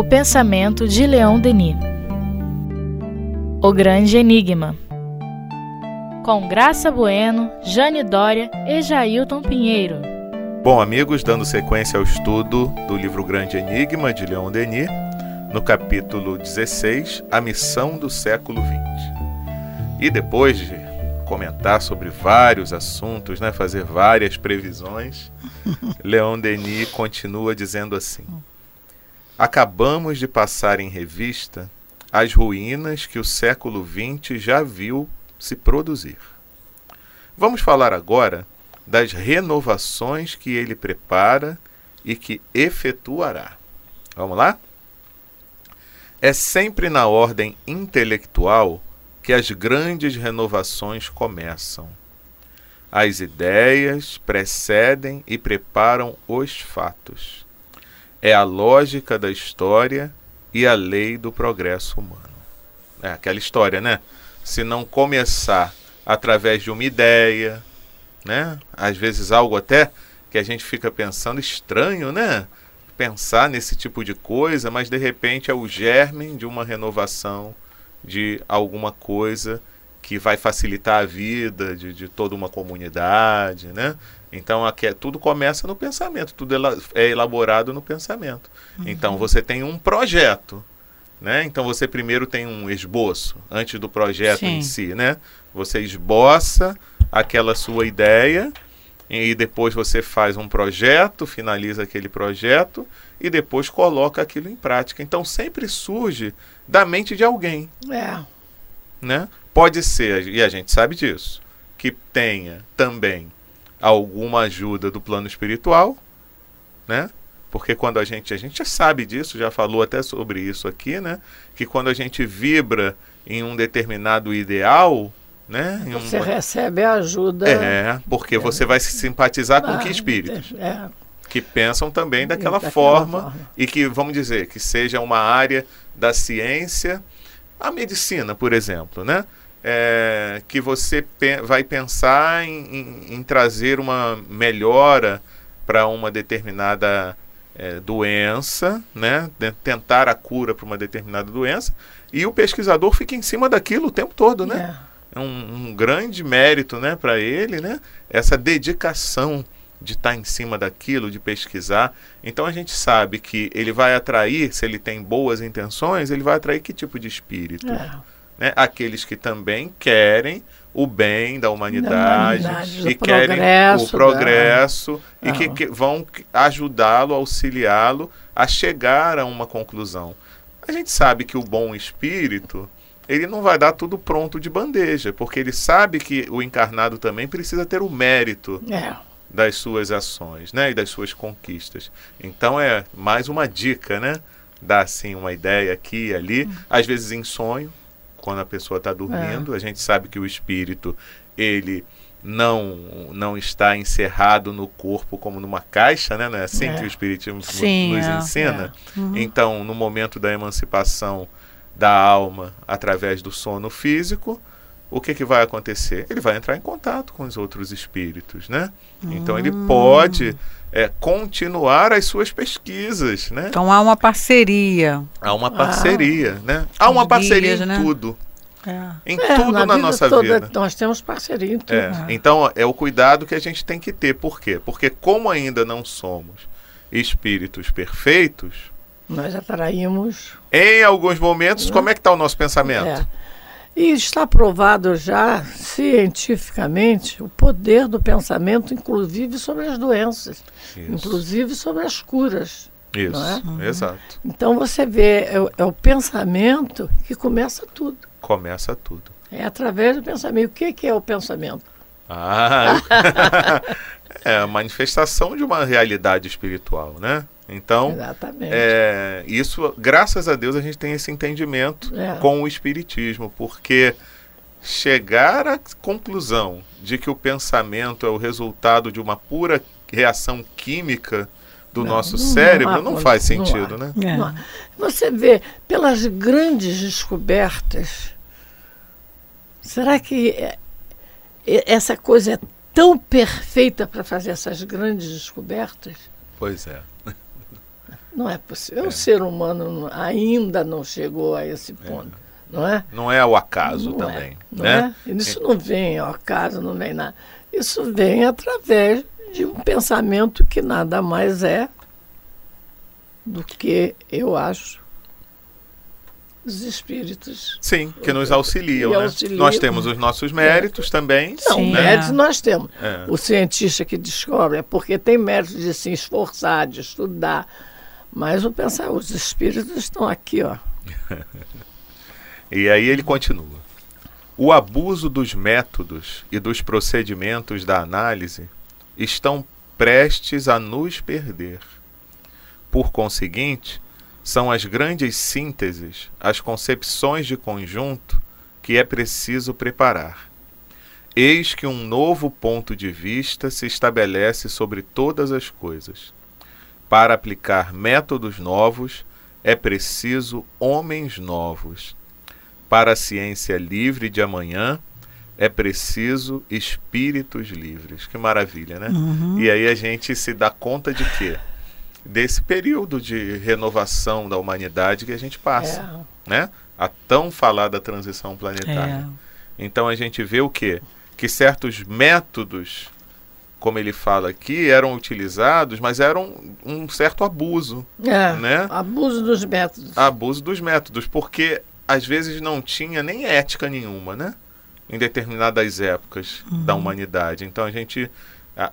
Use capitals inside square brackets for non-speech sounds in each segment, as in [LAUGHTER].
O pensamento de Leão Denis. O Grande Enigma. Com Graça Bueno, Jane Dória e Jailton Pinheiro. Bom, amigos, dando sequência ao estudo do livro Grande Enigma de Leão Denis, no capítulo 16, A Missão do Século XX. E depois de comentar sobre vários assuntos, né, fazer várias previsões, [LAUGHS] Leão Denis continua dizendo assim: Acabamos de passar em revista as ruínas que o século XX já viu se produzir. Vamos falar agora das renovações que ele prepara e que efetuará. Vamos lá? É sempre na ordem intelectual que as grandes renovações começam. As ideias precedem e preparam os fatos. É a lógica da história e a lei do progresso humano. É aquela história, né? Se não começar através de uma ideia, né? Às vezes algo até que a gente fica pensando estranho, né? Pensar nesse tipo de coisa, mas de repente é o germe de uma renovação de alguma coisa que vai facilitar a vida de, de toda uma comunidade, né? Então aqui é, tudo começa no pensamento, tudo é elaborado no pensamento. Uhum. Então você tem um projeto, né? Então você primeiro tem um esboço antes do projeto Sim. em si, né? Você esboça aquela sua ideia e depois você faz um projeto, finaliza aquele projeto e depois coloca aquilo em prática. Então sempre surge da mente de alguém. É. Né? Pode ser, e a gente sabe disso, que tenha também alguma ajuda do plano espiritual, né? Porque quando a gente, a gente já sabe disso, já falou até sobre isso aqui, né? Que quando a gente vibra em um determinado ideal, né? Você recebe a ajuda. É, porque é. você vai se simpatizar com que ah, espíritos? É. Que pensam também daquela, daquela forma, forma e que, vamos dizer, que seja uma área da ciência, a medicina, por exemplo, né? É, que você pe vai pensar em, em, em, trazer uma melhora para uma determinada é, doença, né? De tentar a cura para uma determinada doença, e o pesquisador fica em cima daquilo o tempo todo, né? É, é um, um, grande mérito, né, para ele, né? Essa dedicação de estar tá em cima daquilo, de pesquisar. Então a gente sabe que ele vai atrair, se ele tem boas intenções, ele vai atrair que tipo de espírito? É. Né? Aqueles que também querem o bem da humanidade, da humanidade e querem o progresso da... e que, que vão ajudá-lo, auxiliá-lo a chegar a uma conclusão. A gente sabe que o bom espírito ele não vai dar tudo pronto de bandeja, porque ele sabe que o encarnado também precisa ter o mérito. É das suas ações, né, e das suas conquistas. Então é mais uma dica, né? Dá assim uma ideia aqui e ali, hum. às vezes em sonho, quando a pessoa está dormindo, é. a gente sabe que o espírito ele não não está encerrado no corpo como numa caixa, né? Não é assim é. que o espiritismo Sim, nos é, ensina. É. Uhum. Então, no momento da emancipação da alma através do sono físico, o que, que vai acontecer? Ele vai entrar em contato com os outros espíritos, né? Hum. Então ele hum. pode é, continuar as suas pesquisas, né? Então há uma parceria. Há uma parceria, ah, né? Há uma parceria em né? tudo. É. Em é, tudo na, na nossa toda, vida. Nós temos parceria em tudo. É. Né? Então é o cuidado que a gente tem que ter. Por quê? Porque como ainda não somos espíritos perfeitos, nós atraímos. Em alguns momentos, né? como é que está o nosso pensamento? E está provado já cientificamente o poder do pensamento, inclusive sobre as doenças, Isso. inclusive sobre as curas. Isso, é? uhum. exato. Então você vê, é, é, o pensamento que começa tudo. Começa tudo. É através do pensamento. O que, que é o pensamento? Ah, [LAUGHS] é a manifestação de uma realidade espiritual, né? Então, é, isso, graças a Deus, a gente tem esse entendimento é. com o Espiritismo, porque chegar à conclusão de que o pensamento é o resultado de uma pura reação química do não, nosso não, cérebro não, não faz sentido, né? É. Você vê, pelas grandes descobertas, será que é, essa coisa é tão perfeita para fazer essas grandes descobertas? Pois é. Não é possível. É. O ser humano ainda não chegou a esse é. ponto. É. Não é? Não é o acaso não é, também. não né? é? Isso não vem ao acaso, não vem nada. Isso vem através de um pensamento que nada mais é do que eu acho os espíritos. Sim, que nos auxiliam, né? auxiliam. Nós temos os nossos méritos é. também. Não, Sim, méritos é. nós temos. É. O cientista que descobre é porque tem méritos de se esforçar, de estudar. Mas o pensar, os espíritos estão aqui, ó. [LAUGHS] e aí ele continua. O abuso dos métodos e dos procedimentos da análise estão prestes a nos perder. Por conseguinte, são as grandes sínteses, as concepções de conjunto que é preciso preparar. Eis que um novo ponto de vista se estabelece sobre todas as coisas. Para aplicar métodos novos, é preciso homens novos. Para a ciência livre de amanhã, é preciso espíritos livres. Que maravilha, né? Uhum. E aí a gente se dá conta de quê? desse período de renovação da humanidade que a gente passa, é. né? A tão falada transição planetária. É. Então a gente vê o quê? Que certos métodos, como ele fala aqui, eram utilizados, mas eram um certo abuso, é, né? Abuso dos métodos. Abuso dos métodos, porque às vezes não tinha nem ética nenhuma, né? Em determinadas épocas uhum. da humanidade. Então a gente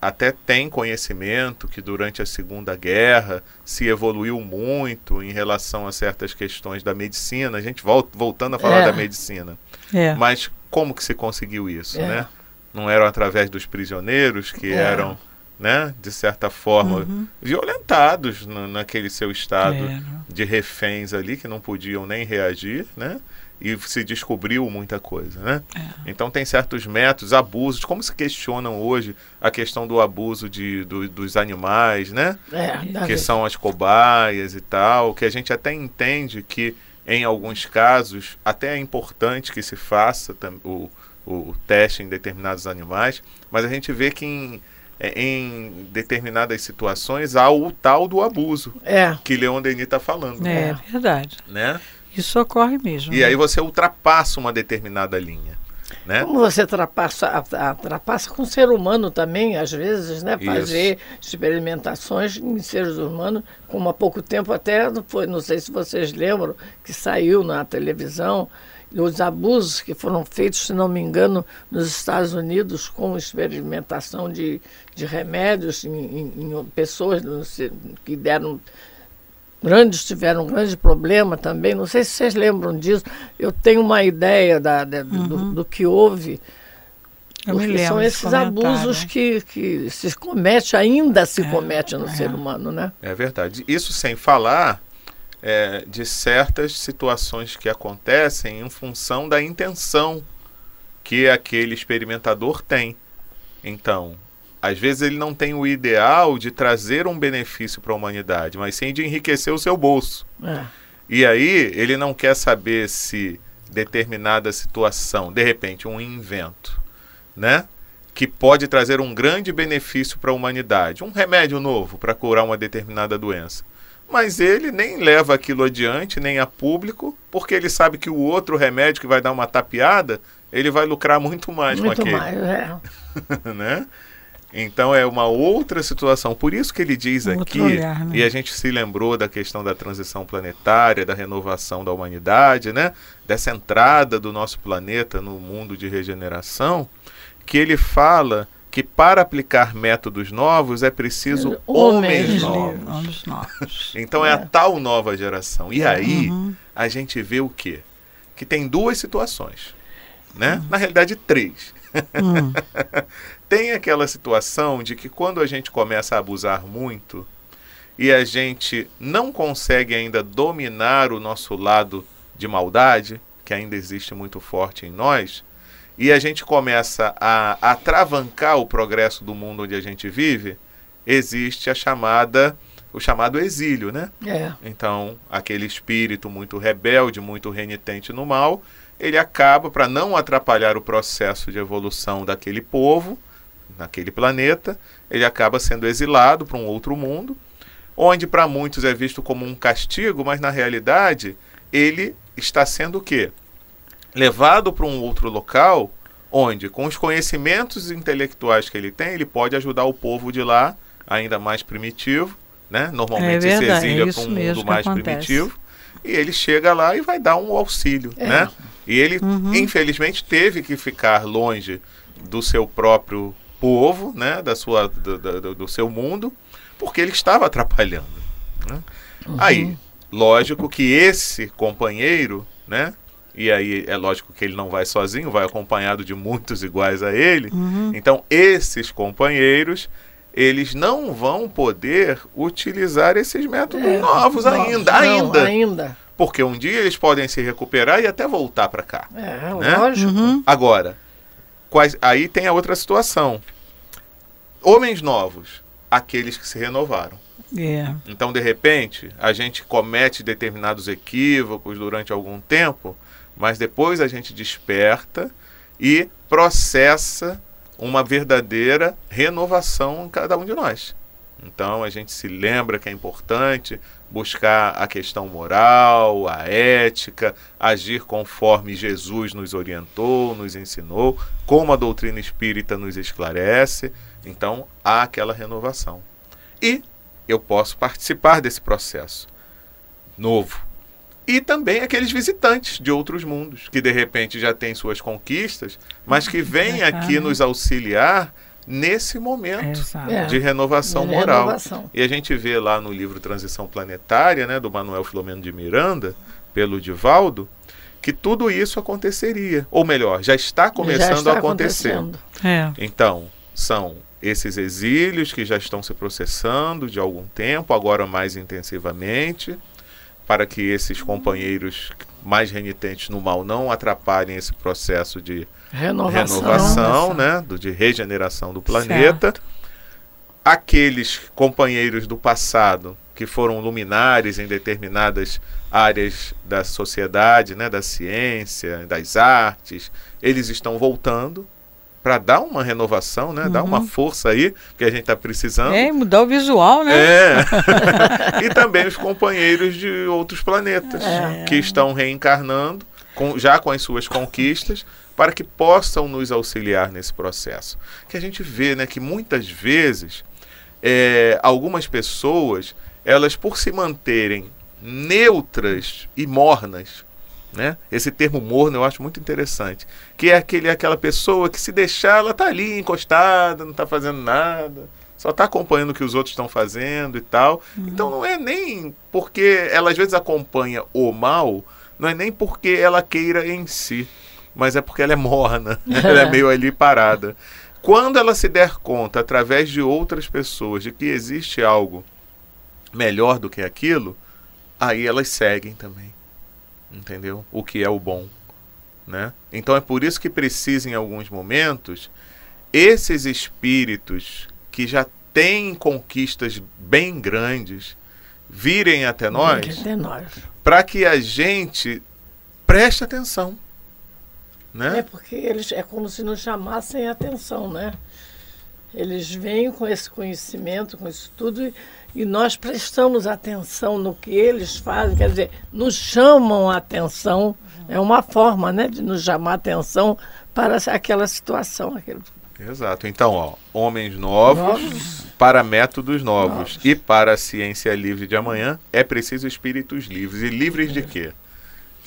até tem conhecimento que durante a Segunda Guerra se evoluiu muito em relação a certas questões da medicina. A gente volta, voltando a falar é. da medicina. É. Mas como que se conseguiu isso, é. né? Não eram através dos prisioneiros que é. eram, né, de certa forma, uhum. violentados no, naquele seu estado é. de reféns ali que não podiam nem reagir, né? e se descobriu muita coisa, né? É. Então tem certos métodos, abusos, como se questionam hoje a questão do abuso de, do, dos animais, né? É, que são as cobaias e tal, que a gente até entende que em alguns casos até é importante que se faça o, o teste em determinados animais, mas a gente vê que em, em determinadas situações há o tal do abuso é. que Leon Denis está falando. É, é verdade. Né? Isso ocorre mesmo. E né? aí você ultrapassa uma determinada linha. Né? Como você ultrapassa, ultrapassa com o ser humano também, às vezes, né? Fazer Isso. experimentações em seres humanos, como há pouco tempo até, foi, não sei se vocês lembram, que saiu na televisão, os abusos que foram feitos, se não me engano, nos Estados Unidos com experimentação de, de remédios em, em, em pessoas que deram grandes tiveram um grande problema também. Não sei se vocês lembram disso. Eu tenho uma ideia da, da uhum. do, do, que houve. porque são esses abusos que, que se comete, ainda se é, comete no é. ser humano, né? É verdade. Isso sem falar é, de certas situações que acontecem em função da intenção que aquele experimentador tem. Então, às vezes ele não tem o ideal de trazer um benefício para a humanidade, mas sim de enriquecer o seu bolso. É. E aí ele não quer saber se determinada situação, de repente um invento, né, que pode trazer um grande benefício para a humanidade, um remédio novo para curar uma determinada doença. Mas ele nem leva aquilo adiante, nem a público, porque ele sabe que o outro remédio que vai dar uma tapeada, ele vai lucrar muito mais muito com aquele. Mais, é. [LAUGHS] né? Então é uma outra situação. Por isso que ele diz aqui, olhar, né? e a gente se lembrou da questão da transição planetária, da renovação da humanidade, né? Dessa entrada do nosso planeta no mundo de regeneração, que ele fala que para aplicar métodos novos é preciso homens, homens novos. novos. [LAUGHS] então é. é. a tal nova geração. E aí uhum. a gente vê o quê? Que tem duas situações, né? Uhum. Na realidade três. Hum. [LAUGHS] Tem aquela situação de que quando a gente começa a abusar muito e a gente não consegue ainda dominar o nosso lado de maldade, que ainda existe muito forte em nós, e a gente começa a atravancar o progresso do mundo onde a gente vive, existe a chamada o chamado exílio, né? É. Então, aquele espírito muito rebelde, muito renitente no mal, ele acaba, para não atrapalhar o processo de evolução daquele povo, naquele planeta, ele acaba sendo exilado para um outro mundo, onde para muitos é visto como um castigo, mas na realidade ele está sendo o quê? Levado para um outro local onde, com os conhecimentos intelectuais que ele tem, ele pode ajudar o povo de lá, ainda mais primitivo, né? Normalmente É se verdade, é exilia isso para um mundo mais acontece. primitivo, e ele chega lá e vai dar um auxílio, É. né? E ele, Uhum. infelizmente, teve que ficar longe do seu próprio povo, né? Da sua, do, do- do seu mundo, porque ele estava atrapalhando. né? Aí, lógico que esse companheiro, né? E aí é lógico que ele não vai sozinho, vai acompanhado de muitos iguais a ele. Uhum. Então, esses companheiros, eles não vão poder utilizar esses métodos É, novos não, ainda, não, ainda. ainda. Porque um dia eles podem se recuperar e até voltar para cá. É, Né? lógico. Uhum. Agora, quais, aí tem a outra situação. Homens novos, aqueles que se renovaram. É. Então, de repente, a gente comete determinados equívocos durante algum tempo, mas depois a gente desperta e processa uma verdadeira renovação em cada um de nós. Então, a gente se lembra que é importante buscar a questão moral, a ética, agir conforme Jesus nos orientou, nos ensinou, como a doutrina espírita nos esclarece. Então, há aquela renovação. E eu posso participar desse processo novo. E também aqueles visitantes de outros mundos, que de repente já têm suas conquistas, mas que vêm Bacana. aqui nos auxiliar nesse momento. É. de renovação De moral. renovação. E a gente vê lá no livro Transição Planetária, né, do Manuel Filomeno de Miranda, pelo Divaldo, que tudo isso aconteceria. Ou melhor, já está começando Já está a acontecer. acontecendo. É. Então, são esses exílios que já estão se processando de algum tempo, agora mais intensivamente, para que esses companheiros mais renitentes no mal não atrapalhem esse processo de Renovação. renovação, né, do, de regeneração do planeta. Aqueles companheiros do passado que foram luminares em determinadas áreas da sociedade, né, da ciência, das artes, eles estão voltando para dar uma renovação, né, dar uma força aí que a gente está precisando. É, e mudar o visual, né? É. [LAUGHS] e também os companheiros de outros planetas É. que estão reencarnando, com- já com as suas conquistas, para que possam nos auxiliar nesse processo. Que a gente vê né, que muitas vezes é, algumas pessoas, elas por se manterem neutras e mornas, né? Esse termo morno eu acho muito interessante, que é aquele, aquela pessoa que se deixar, ela tá ali encostada, não tá fazendo nada, só tá acompanhando o que os outros estão fazendo e tal. Então não é nem porque ela às vezes acompanha o mal, não é nem porque ela queira em si, mas é porque ela é morna, [LAUGHS] ela é meio ali parada. Quando ela se der conta, através de outras pessoas, de que existe algo melhor do que aquilo, aí elas seguem também. Entendeu? O que é o bom. Né? Então é por isso que precisa, em alguns momentos, esses espíritos que já têm conquistas bem grandes virem até nós para que a gente preste atenção. É Né? porque eles é como se nos chamassem a atenção, né? Eles vêm com esse conhecimento, com isso tudo, e, e nós prestamos atenção no que eles fazem, quer dizer, nos chamam a atenção, é uma forma né, de nos chamar a atenção para aquela situação. Aquele... Exato. Então, ó, homens novos, Novos. para métodos novos, Novos. e para a ciência livre de amanhã é preciso espíritos livres. E livres de quê?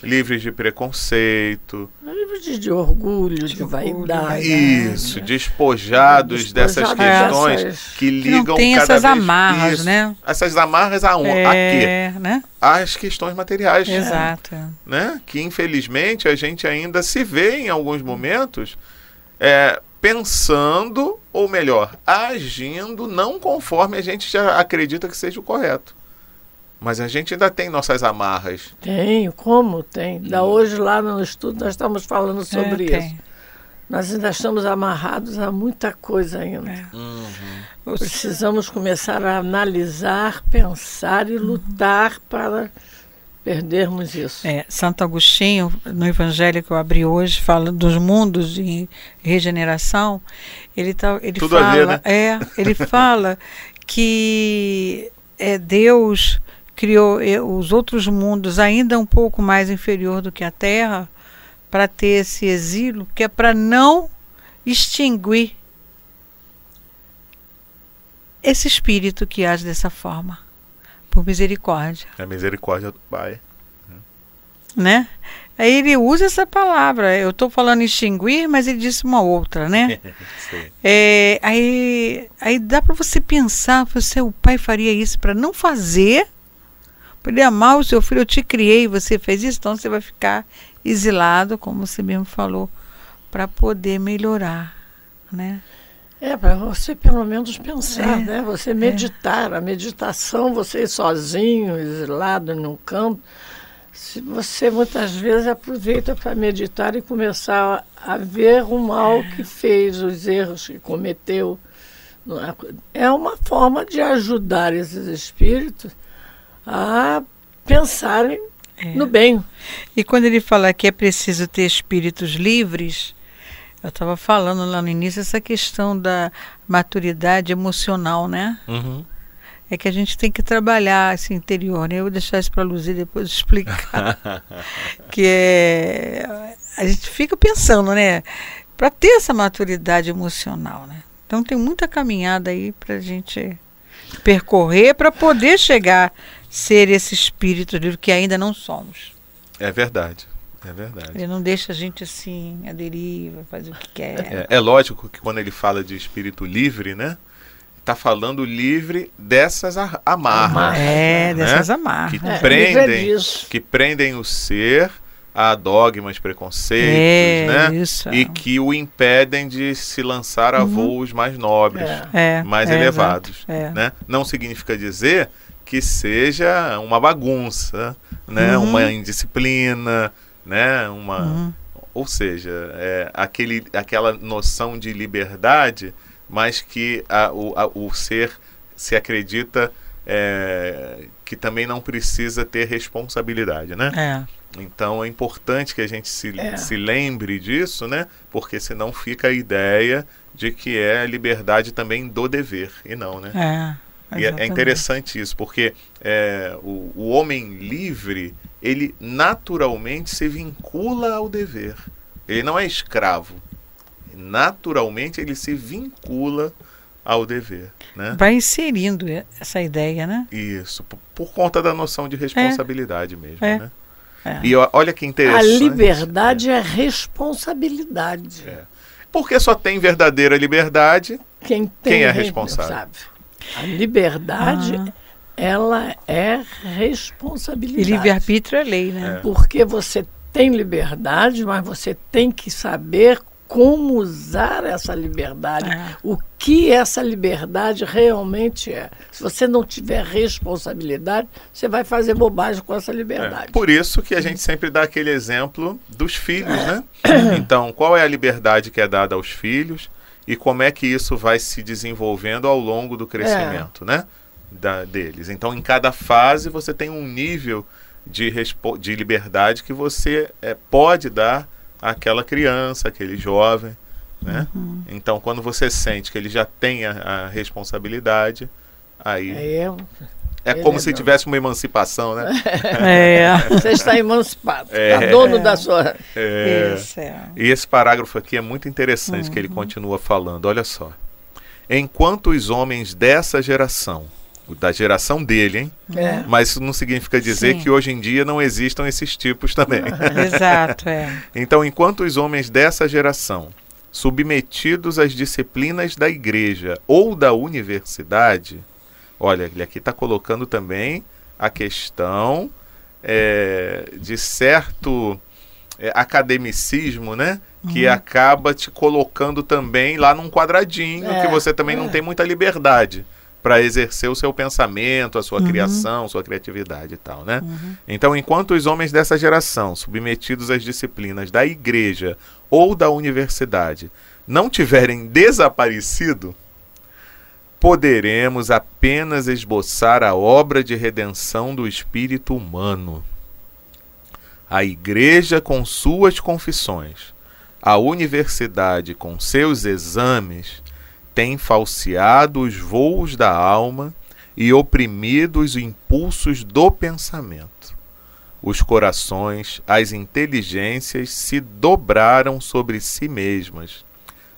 Livres de preconceito, Livros de, de orgulho, de, De vaidade. isso, despojados dessas Despojados questões dessas- que Que não ligam tem cada essas vez amarras, isso. né? Essas amarras a, on- a quê? É, né? Às questões materiais. Exato. né? Que infelizmente a gente ainda se vê em alguns momentos é, pensando, ou melhor, agindo não conforme a gente já acredita que seja o correto. Mas a gente ainda tem nossas amarras. Tenho, como tem. Da hoje lá no estudo nós estamos falando sobre É, isso. tem. Nós ainda estamos amarrados a muita coisa ainda. É. Uhum. Os- Precisamos começar a analisar, pensar e lutar para perdermos isso. É, Santo Agostinho, no Evangelho que eu abri hoje, fala dos mundos de regeneração. Ele, tá, ele Tudo fala, ver, né? é, ele [LAUGHS] fala que é, Deus criou é, os outros mundos ainda um pouco mais inferior do que a Terra para ter esse exílio, que é para não extinguir esse espírito que age dessa forma, por misericórdia. É a misericórdia do Pai. Né? Aí ele usa essa palavra. Eu estou falando extinguir, mas ele disse uma outra, né? [LAUGHS] é, aí, aí dá para você pensar, você, o pai faria isso para não fazer, para ele amar o seu filho. Eu te criei, você fez isso, então você vai ficar exilado, como você mesmo falou, para poder melhorar, né? É, para você pelo menos pensar, é, né? Você meditar. É. A meditação, você sozinho, exilado num canto, se você muitas vezes aproveita para meditar e começar a ver o mal que fez, os erros que cometeu. É? é uma forma de ajudar esses espíritos a pensarem é. no bem. E quando ele fala que é preciso ter espíritos livres, eu estava falando lá no início essa questão da maturidade emocional, né? Uhum. É que a gente tem que trabalhar esse interior, né? Eu vou deixar isso para a Luzia depois explicar. [LAUGHS] que é. A gente fica pensando, né? Para ter essa maturidade emocional, né? Então tem muita caminhada aí para a gente percorrer para poder chegar ser esse espírito livre que ainda não somos. É verdade. É verdade. Ele não deixa a gente assim, a deriva, fazer o que quer. É, é lógico que quando ele fala de espírito livre, né? Está falando livre dessas amarras. É, né? dessas amarras. Que, é, prendem, que prendem o ser a dogmas, preconceitos, é, né? Isso. E que o impedem de se lançar a uhum. voos mais nobres, é. mais é, elevados. É. Né? Não significa dizer que seja uma bagunça, né? Uhum. uma indisciplina, né? Uma, uhum. ou seja, é, aquele, aquela noção de liberdade, mas que a, o, a, o ser se acredita é, que também não precisa ter responsabilidade, né? É. Então é importante que a gente se, É. se lembre disso, né? Porque senão fica a ideia de que é a liberdade também do dever e não, né? É, E é- é interessante isso, porque é, o, o homem livre, ele naturalmente se vincula ao dever. Ele não é escravo. Naturalmente ele se vincula ao dever, né? Vai inserindo essa ideia, né? Isso, por, por conta da noção de responsabilidade mesmo, É. né? É. E olha que A interessante. liberdade é responsabilidade. É. Porque só tem verdadeira liberdade Quem, tem Quem é re- responsável? A liberdade, Ah. ela é E responsabilidade. livre-arbítrio é lei, né? É. Porque você tem liberdade, mas você tem que saber como usar essa liberdade. É. O que essa liberdade realmente é. Se você não tiver responsabilidade, você vai fazer bobagem com essa É, liberdade. Por isso que a gente sempre dá aquele exemplo dos filhos, né? Então, qual é a liberdade que é dada aos filhos e como é que isso vai se desenvolvendo ao longo do crescimento, né? Da, deles. Então, em cada fase você tem um nível de, de liberdade que você é, pode dar àquela criança, aquele jovem, né? Então, quando você sente que ele já tem a, a responsabilidade, aí É, é ele como é se bom. tivesse uma emancipação, né? [LAUGHS] É. você está emancipado, É. está dono da sua. É, Isso, é. E esse parágrafo aqui é muito interessante que ele continua falando. Olha só. Enquanto os homens dessa geração, da geração dele, hein? É. Mas isso não significa dizer Sim. que hoje em dia não existam esses tipos também. [LAUGHS] Exato, é. então, enquanto os homens dessa geração, submetidos às disciplinas da igreja ou da universidade, olha, ele aqui está colocando também a questão é, de certo é, academicismo, né? Que acaba te colocando também lá num quadradinho É, que você também não é. tem muita liberdade para exercer o seu pensamento, a sua criação, sua criatividade e tal, né? Então, enquanto os homens dessa geração, submetidos às disciplinas da igreja ou da universidade, não tiverem desaparecido, poderemos apenas esboçar a obra de redenção do espírito humano. A igreja com suas confissões, a universidade com seus exames, tem falseado os voos da alma e oprimidos impulsos do pensamento. Os corações, as inteligências se dobraram sobre si mesmas,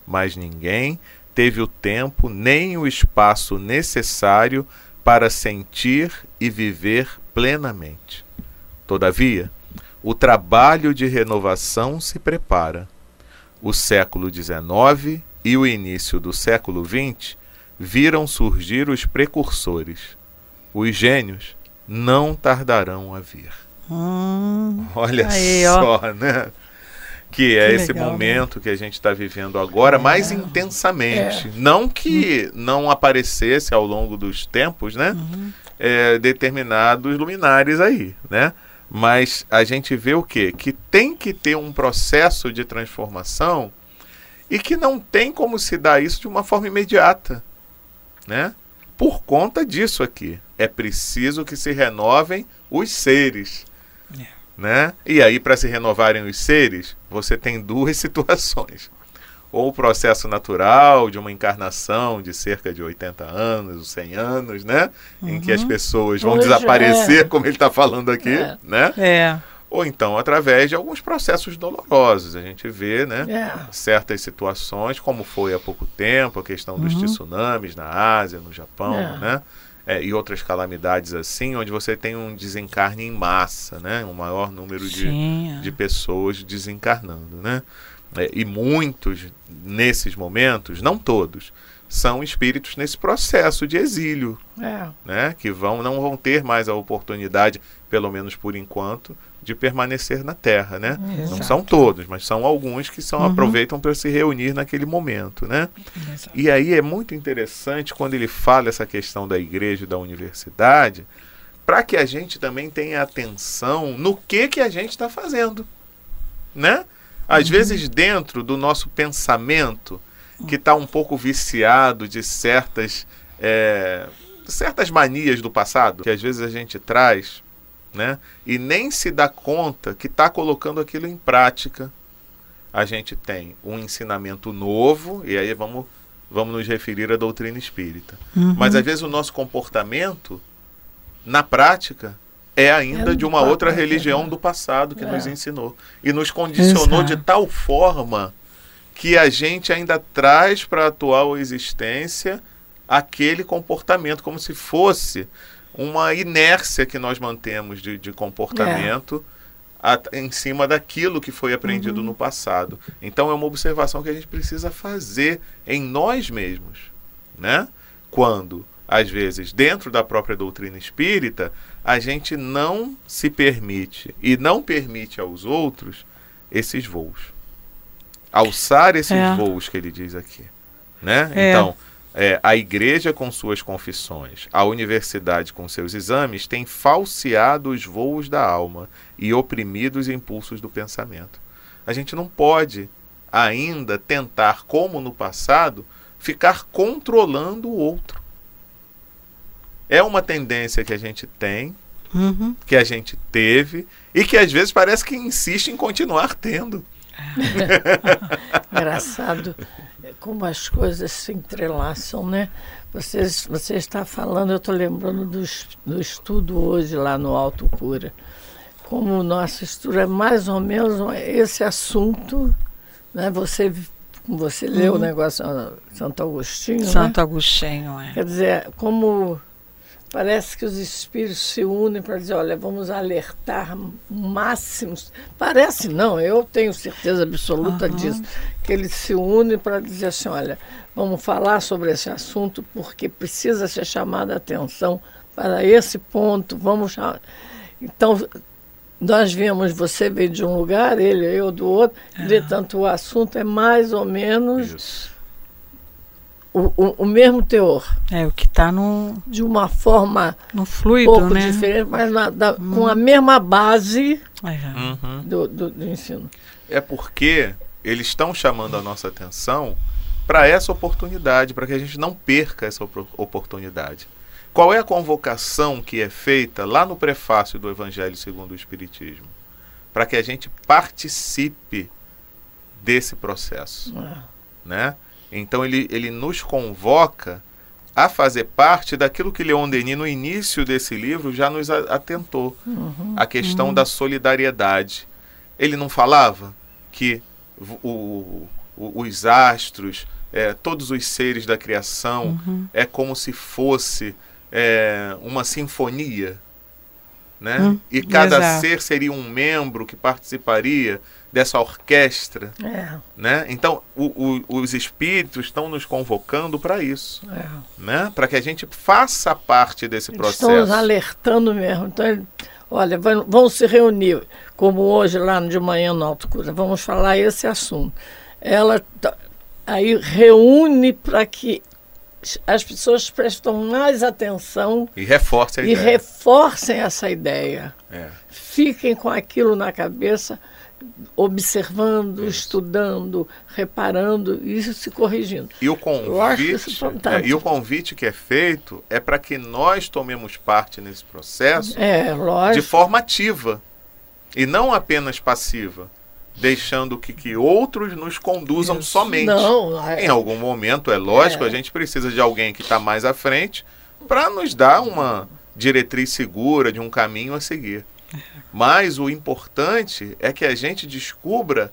mas ninguém teve o tempo nem o espaço necessário para sentir e viver plenamente. Todavia, o trabalho de renovação se prepara. O século XIX e o início do século XX viram surgir os precursores. Os gênios não tardarão a vir. Hum, Olha aí, só, né? Que é Que esse legal, né? momento que a gente está vivendo agora, mais intensamente. Não que não aparecesse ao longo dos tempos, né? é, determinados luminares aí, né? Mas a gente vê o quê? Que tem que ter um processo de transformação e que não tem como se dar isso de uma forma imediata, né? Por conta disso aqui, é preciso que se renovem os seres, né? E aí para se renovarem os seres, você tem duas [LAUGHS] situações. Ou o processo natural de uma encarnação de cerca de 80 anos, ou 100 anos, né? Em que as pessoas vão Hoje, desaparecer, é. como ele está falando aqui, É. né? É. Ou então através de alguns processos dolorosos. A gente vê, né? É. Certas situações, como foi há pouco tempo, a questão dos tsunamis na Ásia, no Japão, É. né? É, e outras calamidades assim, onde você tem um desencarne em massa, né? Um maior número de, Sim. de pessoas desencarnando, né? É, e muitos nesses momentos, não todos, são espíritos nesse processo de exílio, É. né? Que vão não vão ter mais a oportunidade, pelo menos por enquanto, de permanecer na Terra, né? Não Exato. são todos, mas são alguns que são, Uhum. aproveitam para se reunir naquele momento, né? Exato. E aí é muito interessante quando ele fala essa questão da igreja e da universidade, para que a gente também tenha atenção no que que a gente está fazendo, né? Às vezes dentro do nosso pensamento que está um pouco viciado de certas é, certas manias do passado que às vezes a gente traz, né? E nem se dá conta que está colocando aquilo em prática. A gente tem um ensinamento novo e aí vamos vamos nos referir à doutrina espírita. Uhum. Mas às vezes o nosso comportamento, na prática, é ainda É de uma outra religião é. do passado que É. nos ensinou. E nos condicionou Exato. de tal forma que a gente ainda traz para a atual existência aquele comportamento, como se fosse uma inércia que nós mantemos de, de comportamento a- em cima daquilo que foi aprendido no passado. Então é uma observação que a gente precisa fazer em nós mesmos, né? Quando, às vezes, dentro da própria doutrina espírita, a gente não se permite e não permite aos outros esses voos. Alçar esses É. voos que ele diz aqui, né? É. Então, é, a igreja com suas confissões, a universidade com seus exames, tem falseado os voos da alma e oprimido os impulsos do pensamento. A gente não pode ainda tentar, como no passado, ficar controlando o outro. É uma tendência que a gente tem, Uhum. que a gente teve e que às vezes parece que insiste em continuar tendo. [LAUGHS] Engraçado como as coisas se entrelaçam, né? Vocês, você está falando, eu estou lembrando do, do estudo hoje lá no Alto Cura. Como o nosso estudo é mais ou menos esse assunto, né? Você, você leu o negócio ah, Santo Agostinho, Santo né? Agostinho, é. Quer dizer, como parece que os espíritos se unem para dizer, olha, vamos alertar máximos. Parece não, eu tenho certeza absoluta Aham. disso, que eles se unem para dizer assim, olha, vamos falar sobre esse assunto porque precisa ser chamada a atenção para esse ponto, vamos chamar. Então, nós vimos, você veio de um lugar, ele, eu do outro, entretanto o assunto é mais ou menos Isso. O, o, o mesmo teor É o que está no, de uma forma no um fluido, pouco né? diferente, mas na- da- com a mesma base É. Uhum. do, do, do ensino. É porque eles estão chamando a nossa atenção para essa oportunidade, para que a gente não perca essa opor- oportunidade. Qual é a convocação que é feita lá no prefácio do Evangelho segundo o Espiritismo? Para que a gente participe desse processo, Ah, né? Então ele, ele nos convoca a fazer parte daquilo que Leon Denis, no início desse livro, já nos atentou: Uhum. a questão Uhum. da solidariedade. Ele não falava que o- o- os astros, é, todos os seres da criação, Uhum. é como se fosse é, uma sinfonia. Né? Hum, e cada exato. ser seria um membro que participaria dessa orquestra. É, Né? Então, o- o- os espíritos estão nos convocando para isso, é. né? para que a gente faça parte desse Eles processo. estão nos alertando mesmo. Então, olha, vão, vão se reunir, como hoje lá de manhã no Alto Cura, vamos falar esse assunto. Ela tá- aí reúne para que as pessoas prestem mais atenção E reforce a e ideia. reforcem essa ideia. É. Fiquem com aquilo na cabeça, observando, estudando, reparando e isso se corrigindo. E o Eu acho isso convite, é, e o convite que é feito é para que nós tomemos parte nesse processo É, de forma ativa e não apenas passiva, deixando que, que outros nos conduzam Isso. somente. Não, é- Em algum momento, é lógico, É. a gente precisa de alguém que está mais à frente para nos dar uma diretriz segura de um caminho a seguir. Mas o importante é que a gente descubra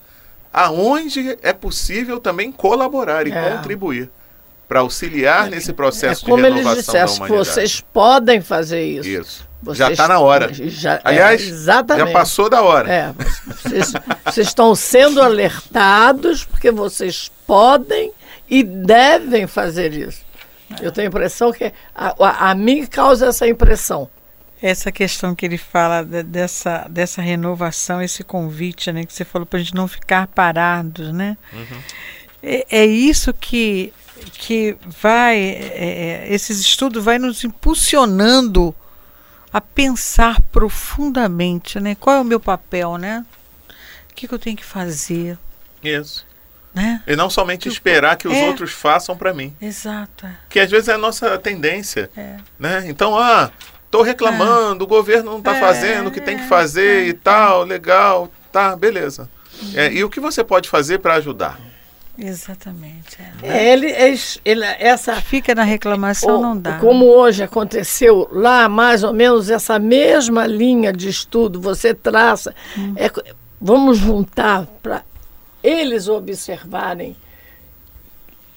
aonde é possível também colaborar e É. contribuir para auxiliar nesse é processo como de eles renovação da dissessem, humanidade. vocês podem fazer isso. Isso. Vocês- já está na hora. Já, Aliás, é, exatamente. Já passou da hora. É, vocês, vocês estão sendo alertados porque vocês podem e devem fazer isso. Eu tenho a impressão que a, a, a mim causa essa impressão. Essa questão que ele fala de- dessa, dessa renovação, esse convite, né, que você falou para a gente não ficar parados, né? É, é isso que, que vai, é, é, esses estudos vai nos impulsionando a pensar profundamente, né? Qual é o meu papel, né? O que, que eu tenho que fazer, Isso. né? E não somente esperar que os É. outros façam para mim. Exato. é. Que às vezes é a nossa tendência. É. Né? Então, ah, tô reclamando, o governo não está É, fazendo o que tem que fazer é, e tal, legal, tá, beleza. É, e o que você pode fazer para ajudar? Exatamente. é. É, ele, ele- essa Fica na reclamação, O- não dá. Como hoje aconteceu lá, mais ou menos essa mesma linha de estudo você traça. Hum. É vamos juntar para eles observarem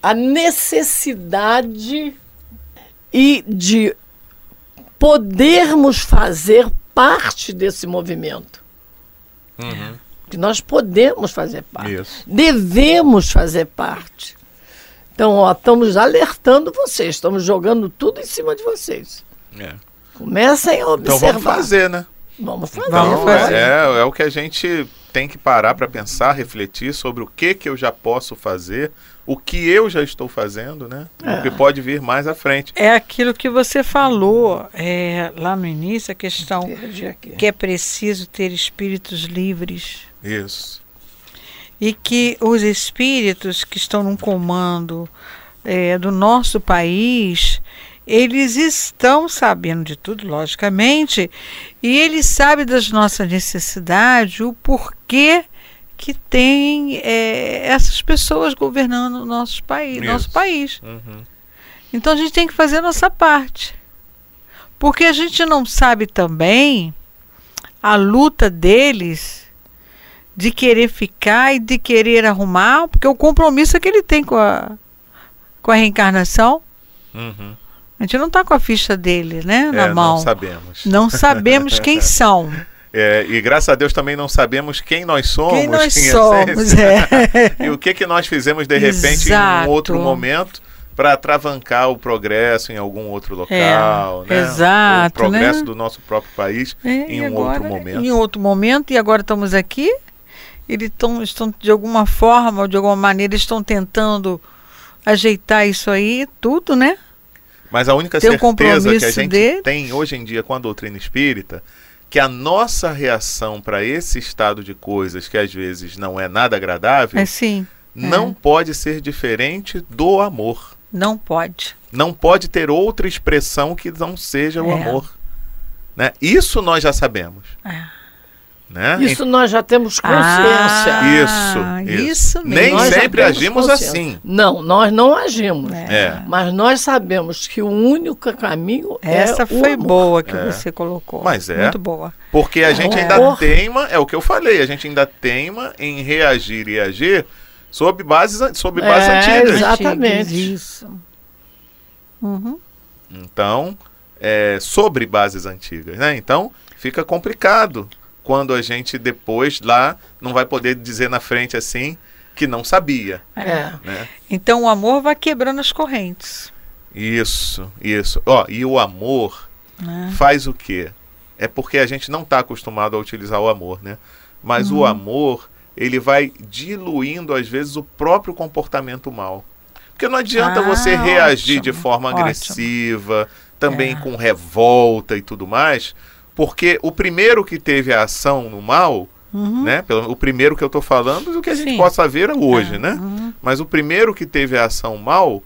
a necessidade e de podermos fazer parte desse movimento. Que nós podemos fazer parte. Isso. Devemos fazer parte. Então, ó, estamos alertando vocês, estamos jogando tudo em cima de vocês. É. Comecem a Então observar. vamos fazer, né? Vamos fazer. Vamos Então, fazer. É, é o que a gente tem que parar para pensar, refletir sobre o que que eu já posso fazer, o que eu já estou fazendo, né? O que pode vir mais à frente. É aquilo que você falou é, lá no início, a questão que é preciso ter espíritos livres Isso. e que os espíritos que estão no comando é, do nosso país, eles estão sabendo de tudo, logicamente, e eles sabem das nossas necessidades, o porquê que tem é, essas pessoas governando o nosso país, nosso país. Uhum. Então a gente tem que fazer a nossa parte. Porque a gente não sabe também a luta deles de querer ficar e de querer arrumar, porque o compromisso é que ele tem com a, com a reencarnação. Uhum. A gente não está com a ficha dele, né, na É, mão. não sabemos. Não [LAUGHS] sabemos quem são. É, e graças a Deus também não sabemos quem nós somos. Quem nós em somos, essência. é. [LAUGHS] e o que, que nós fizemos de repente em Exato. um outro momento para atravancar o progresso em algum outro local, É, né? exato, o progresso né? do nosso próprio país É, em um agora- outro momento. Em outro momento, e agora estamos aqui. Eles tão, estão, de alguma forma, ou de alguma maneira, estão tentando ajeitar isso aí, tudo, né? Mas a única Tem um certeza que a gente dele. tem hoje em dia com a doutrina espírita, que a nossa reação para esse estado de coisas, que às vezes não é nada agradável, É sim, não pode ser diferente do amor. não pode. Não pode ter outra expressão que não seja o É. amor. Né? Isso nós já sabemos. É. Né? Isso nós já temos consciência. Ah, isso, isso. isso Nem nós sempre agimos assim. Não, nós não agimos. É. Mas nós sabemos que o único caminho Essa é Essa foi boa que é. você colocou. Mas é. Muito boa. Porque a gente ainda teima, é o que eu falei, a gente ainda teima em reagir e agir sob bases, sob bases é, antigas. Exatamente. Isso. Uhum. Então, é, sobre bases antigas, né? Então, fica complicado quando a gente depois lá não vai poder dizer na frente assim que não sabia. É. Né? Então o amor vai quebrando as correntes. Isso, isso. Ó, e o amor é. faz o quê? É porque a gente não está acostumado a utilizar o amor, né? Mas uhum. o amor, ele vai diluindo às vezes o próprio comportamento mal. Porque não adianta ah, você reagir ótimo, de forma agressiva, ótimo. também é. com revolta e tudo mais, porque o primeiro que teve a ação no mal, uhum. né? Pelo, o primeiro que eu estou falando, o que a gente Sim. possa ver hoje, é. né? Uhum. Mas o primeiro que teve a ação mal,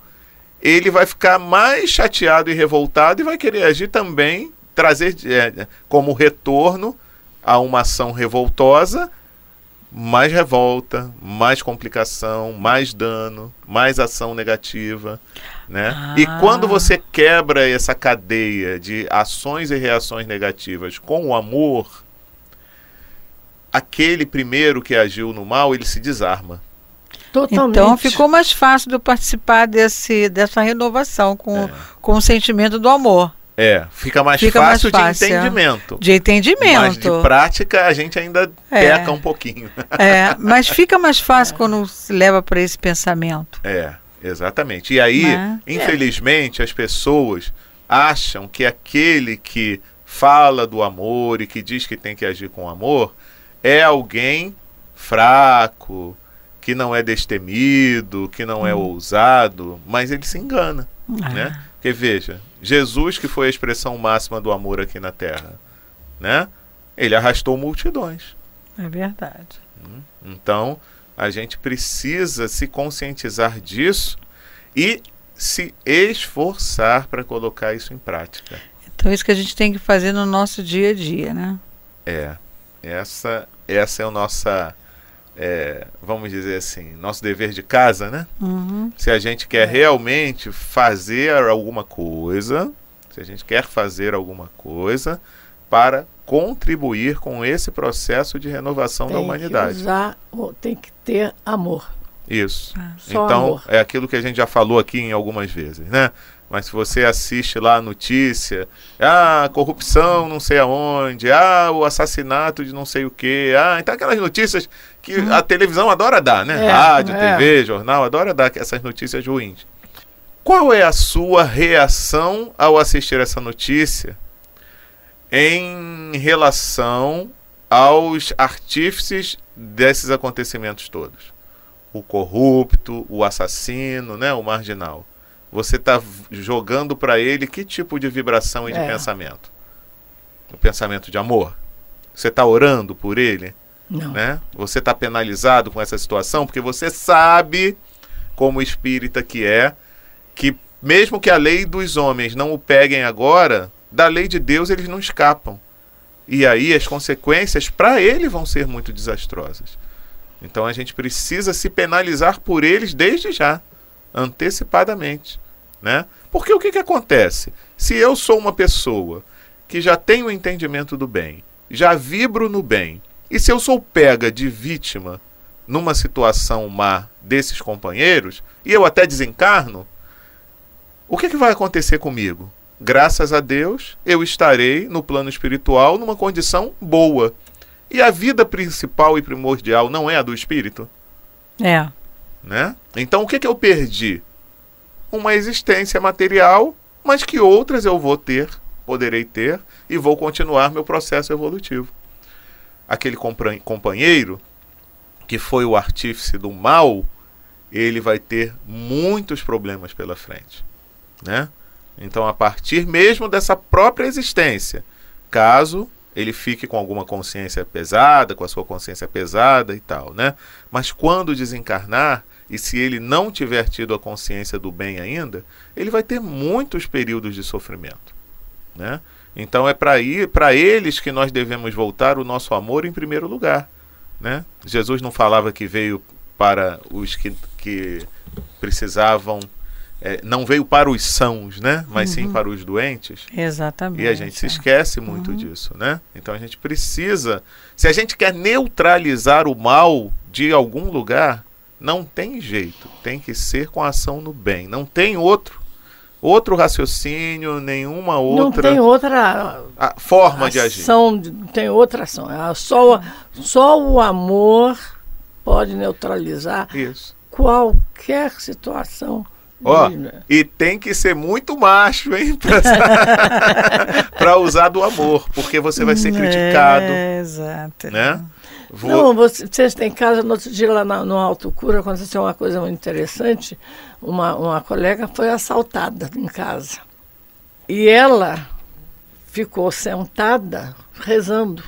ele vai ficar mais chateado e revoltado e vai querer agir também, trazer é, como retorno a uma ação revoltosa mais revolta, mais complicação, mais dano, mais ação negativa, né? Ah. E quando você quebra essa cadeia de ações e reações negativas com o amor, aquele primeiro que agiu no mal, ele se desarma. Totalmente. Então ficou mais fácil de participar desse, dessa renovação com, é. com o sentimento do amor. É, fica mais fica fácil, mais fácil de entendimento. De entendimento. Mas de prática a gente ainda é. peca um pouquinho. [LAUGHS] É, mas fica mais fácil é. quando se leva para esse pensamento. É, exatamente. E aí, né? infelizmente, as pessoas acham que aquele que fala do amor e que diz que tem que agir com amor é alguém fraco, que não é destemido, que não é hum. é ousado, mas ele se engana, ah. né? Porque veja, Jesus, que foi a expressão máxima do amor aqui na terra, né? Ele arrastou multidões. É verdade. Hum? Então, a gente precisa se conscientizar disso e se esforçar para colocar isso em prática. Então, isso que a gente tem que fazer no nosso dia a dia, né? É. Essa, essa é a nossa é, vamos dizer assim, nosso dever de casa, né? Uhum. Se a gente quer realmente fazer alguma coisa, se a gente quer fazer alguma coisa para contribuir com esse processo de renovação tem da humanidade. Que usar, tem que ter amor. Isso. Ah, então, amor. é aquilo que a gente já falou aqui em algumas vezes, né? Mas se você assiste lá a notícia, ah, corrupção não sei aonde, ah, o assassinato de não sei o quê, ah, então aquelas notícias que hum. a televisão adora dar, né? É, Rádio, é. TV, jornal, adora dar essas notícias ruins. Qual é a sua reação ao assistir essa notícia em relação aos artífices desses acontecimentos todos? O corrupto, o assassino, né, o marginal você está jogando para ele que tipo de vibração e de é. pensamento? O pensamento de amor? Você está orando por ele? Não. Né? Você está penalizado com essa situação porque você sabe, como espírita que é, que mesmo que a lei dos homens não o peguem agora, da lei de Deus eles não escapam. E aí as consequências para ele vão ser muito desastrosas. Então a gente precisa se penalizar por eles desde já, antecipadamente. Né? Porque o que, que acontece? Se eu sou uma pessoa que já tem o entendimento do bem, já vibro no bem, e se eu sou pega de vítima numa situação má desses companheiros, e eu até desencarno, o que, que vai acontecer comigo? Graças a Deus, eu estarei no plano espiritual numa condição boa. E a vida principal e primordial não é a do espírito? É. Né? Então o que, que eu perdi? uma existência material, mas que outras eu vou ter, poderei ter, e vou continuar meu processo evolutivo. Aquele companheiro que foi o artífice do mal, ele vai ter muitos problemas pela frente, né? Então, a partir mesmo dessa própria existência, caso ele fique com alguma consciência pesada, com a sua consciência pesada e tal, né? Mas quando desencarnar, e se ele não tiver tido a consciência do bem ainda, ele vai ter muitos períodos de sofrimento. Né? Então é para ir para eles que nós devemos voltar o nosso amor em primeiro lugar, né? Jesus não falava que veio para os que, que precisavam é, não veio para os sãos, né? Mas uhum. sim para os doentes. Exatamente. E a gente se esquece muito uhum. disso, né? Então a gente precisa, se a gente quer neutralizar o mal de algum lugar, não tem jeito. Tem que ser com ação no bem. Não tem outro outro raciocínio, nenhuma outra. Não tem outra forma de agir. Não tem outra ação. É só, só o amor pode neutralizar Isso. qualquer situação Ó, e tem que ser muito macho, hein? [LAUGHS] Para usar do amor, porque você vai ser criticado. É, exato. Né? Vou... Não, vocês têm casa, no outro dia lá no Alto Cura aconteceu uma coisa muito interessante. Uma, uma colega foi assaltada em casa. E ela ficou sentada rezando.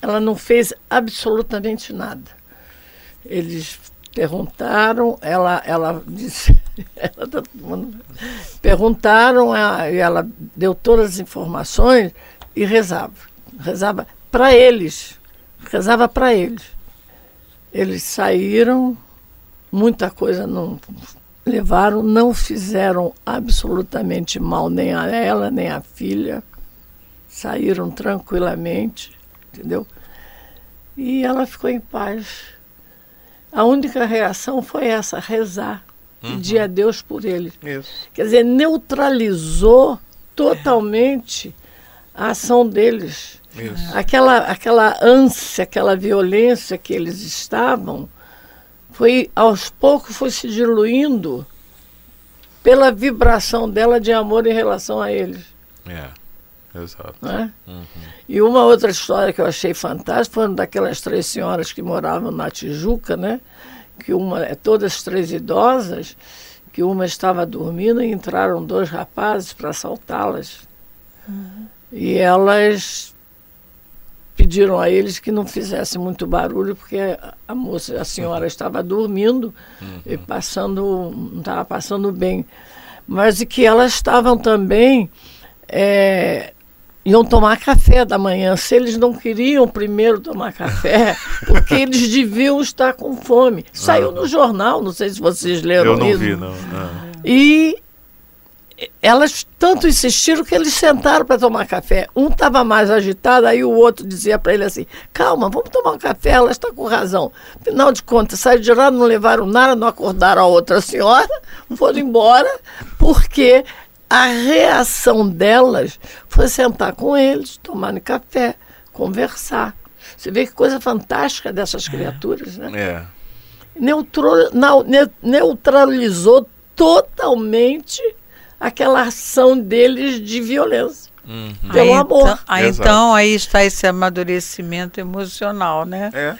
Ela não fez absolutamente nada. Eles perguntaram, ela, ela disse, [LAUGHS] ela tá, perguntaram, e ela deu todas as informações e rezava. Rezava para eles. Rezava para eles. Eles saíram, muita coisa não levaram, não fizeram absolutamente mal nem a ela, nem a filha. Saíram tranquilamente, entendeu? E ela ficou em paz a única reação foi essa, rezar, uhum. pedir a Deus por ele. Isso. Quer dizer, neutralizou totalmente a ação deles. Isso. Aquela, aquela ânsia, aquela violência que eles estavam, foi aos poucos foi se diluindo pela vibração dela de amor em relação a eles. É. Exato. Né? Uhum. E uma outra história que eu achei fantástica foi uma daquelas três senhoras que moravam na Tijuca, né? Que uma, é, todas três idosas, que uma estava dormindo e entraram dois rapazes para assaltá-las. Uhum. E elas pediram a eles que não fizessem muito barulho porque a moça, a senhora uhum. [LAUGHS] estava dormindo uhum. e passando, não estava passando bem, mas e que elas estavam também é, iam tomar café da manhã. Se eles não queriam primeiro tomar café, [LAUGHS] porque eles deviam estar com fome. Saiu ah. no jornal, não sei se vocês leram Eu não isso. vi, não. Ah. E elas tanto insistiram que eles sentaram para tomar café. Um estava mais agitado, aí o outro dizia para ele assim: calma, vamos tomar um café, ela está com razão. Afinal de contas, saíram de lá, não levaram nada, não acordaram a outra senhora, foram embora, porque a reação delas foi sentar com eles, tomarem café, conversar. Você vê que coisa fantástica dessas é. criaturas, né? É. Neutro, não, ne, neutralizou totalmente aquela ação deles de violência. Uhum. Pelo aí, amor. Então, aí, então aí está esse amadurecimento emocional, né? É.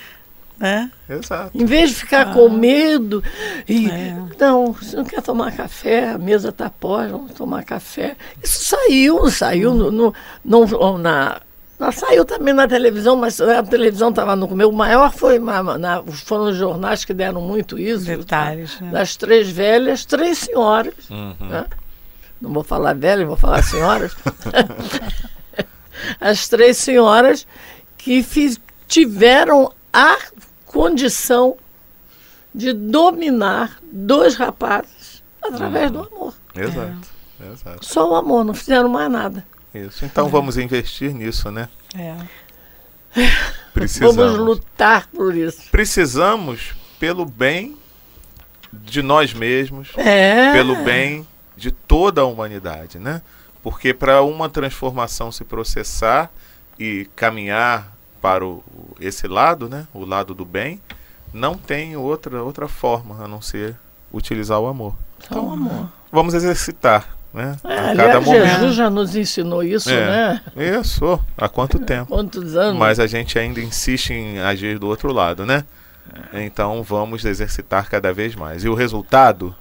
Né? Exato. Em vez de ficar ah. com medo e é. não, você não quer tomar café, a mesa está pós, vamos tomar café. Isso saiu, saiu no, no, no na, na, saiu também na televisão, mas a televisão estava no meu. O maior foi na, na, foram os jornais que deram muito isso. Detalhes. Né? Das três velhas, três senhoras. Uhum. Né? Não vou falar velhas, vou falar senhoras. [LAUGHS] [LAUGHS] As três senhoras que fiz, tiveram a condição de dominar dois rapazes através do amor. Exato, é. exato. Só o amor, não fizeram mais nada. Isso. Então é. vamos investir nisso, né? É. Precisamos. Vamos lutar por isso. Precisamos pelo bem de nós mesmos, é. pelo bem de toda a humanidade, né? Porque para uma transformação se processar e caminhar para o, esse lado, né, o lado do bem, não tem outra outra forma a não ser utilizar o amor. Então, amor. vamos exercitar, né? É, a aliás, cada momento. Jesus já nos ensinou isso, é, né? Isso. Há quanto tempo? Quantos anos? Mas a gente ainda insiste em agir do outro lado, né? Então vamos exercitar cada vez mais. E o resultado?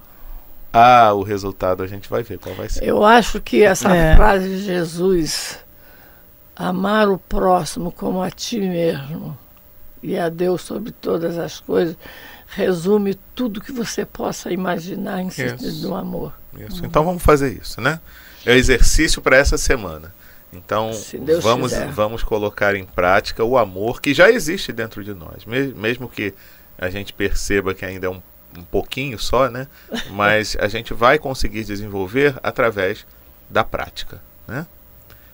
Ah, o resultado a gente vai ver qual vai ser. Eu acho que essa é. frase de Jesus amar o próximo como a ti mesmo e a Deus sobre todas as coisas, resume tudo que você possa imaginar em sentido do amor. Isso. Então vamos fazer isso, né? É o exercício para essa semana. Então, vamos, vamos colocar em prática o amor que já existe dentro de nós, mesmo que a gente perceba que ainda é um, um pouquinho só, né? [LAUGHS] Mas a gente vai conseguir desenvolver através da prática, né?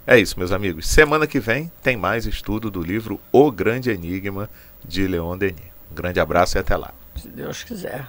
É isso, meus amigos. Semana que vem tem mais estudo do livro O Grande Enigma de Leon Denis. Um grande abraço e até lá. Se Deus quiser.